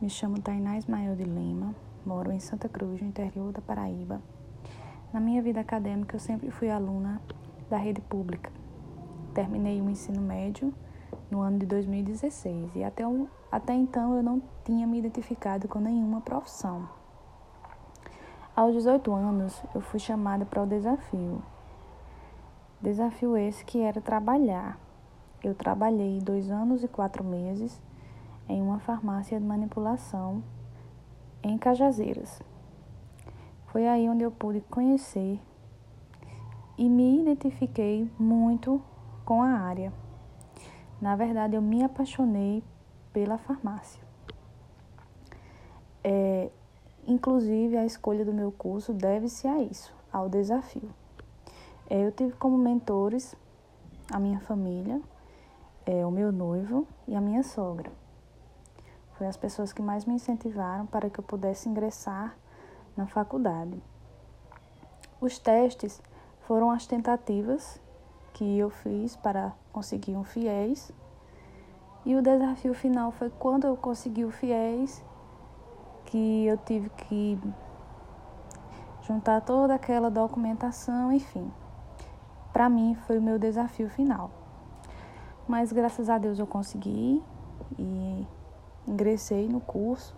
Me chamo Tainá Ismael de Lima, moro em Santa Cruz, no interior da Paraíba. Na minha vida acadêmica, eu sempre fui aluna da rede pública. Terminei o ensino médio no ano de 2016 e até, até então eu não tinha me identificado com nenhuma profissão. Aos 18 anos, eu fui chamada para o desafio. Desafio esse que era trabalhar. Eu trabalhei dois anos e quatro meses em uma farmácia de manipulação em Cajazeiras. Foi aí onde eu pude conhecer e me identifiquei muito com a área. Na verdade, eu me apaixonei pela farmácia. É, inclusive, a escolha do meu curso deve-se a isso, ao desafio. É, eu tive como mentores a minha família, é, o meu noivo e a minha sogra. Foi as pessoas que mais me incentivaram para que eu pudesse ingressar na faculdade. Os testes foram as tentativas que eu fiz para conseguir um FIES. E o desafio final foi quando eu consegui o FIES, que eu tive que juntar toda aquela documentação, enfim. Para mim foi o meu desafio final. Mas graças a Deus eu consegui e ingressei no curso.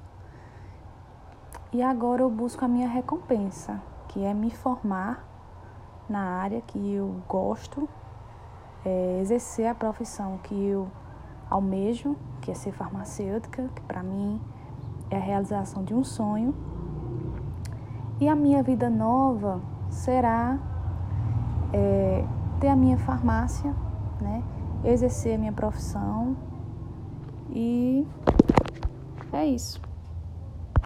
E agora eu busco a minha recompensa, que é me formar na área que eu gosto, é, exercer a profissão que eu almejo, que é ser farmacêutica, que para mim é a realização de um sonho. E a minha vida nova será é, ter a minha farmácia, né? exercer a minha profissão e é isso.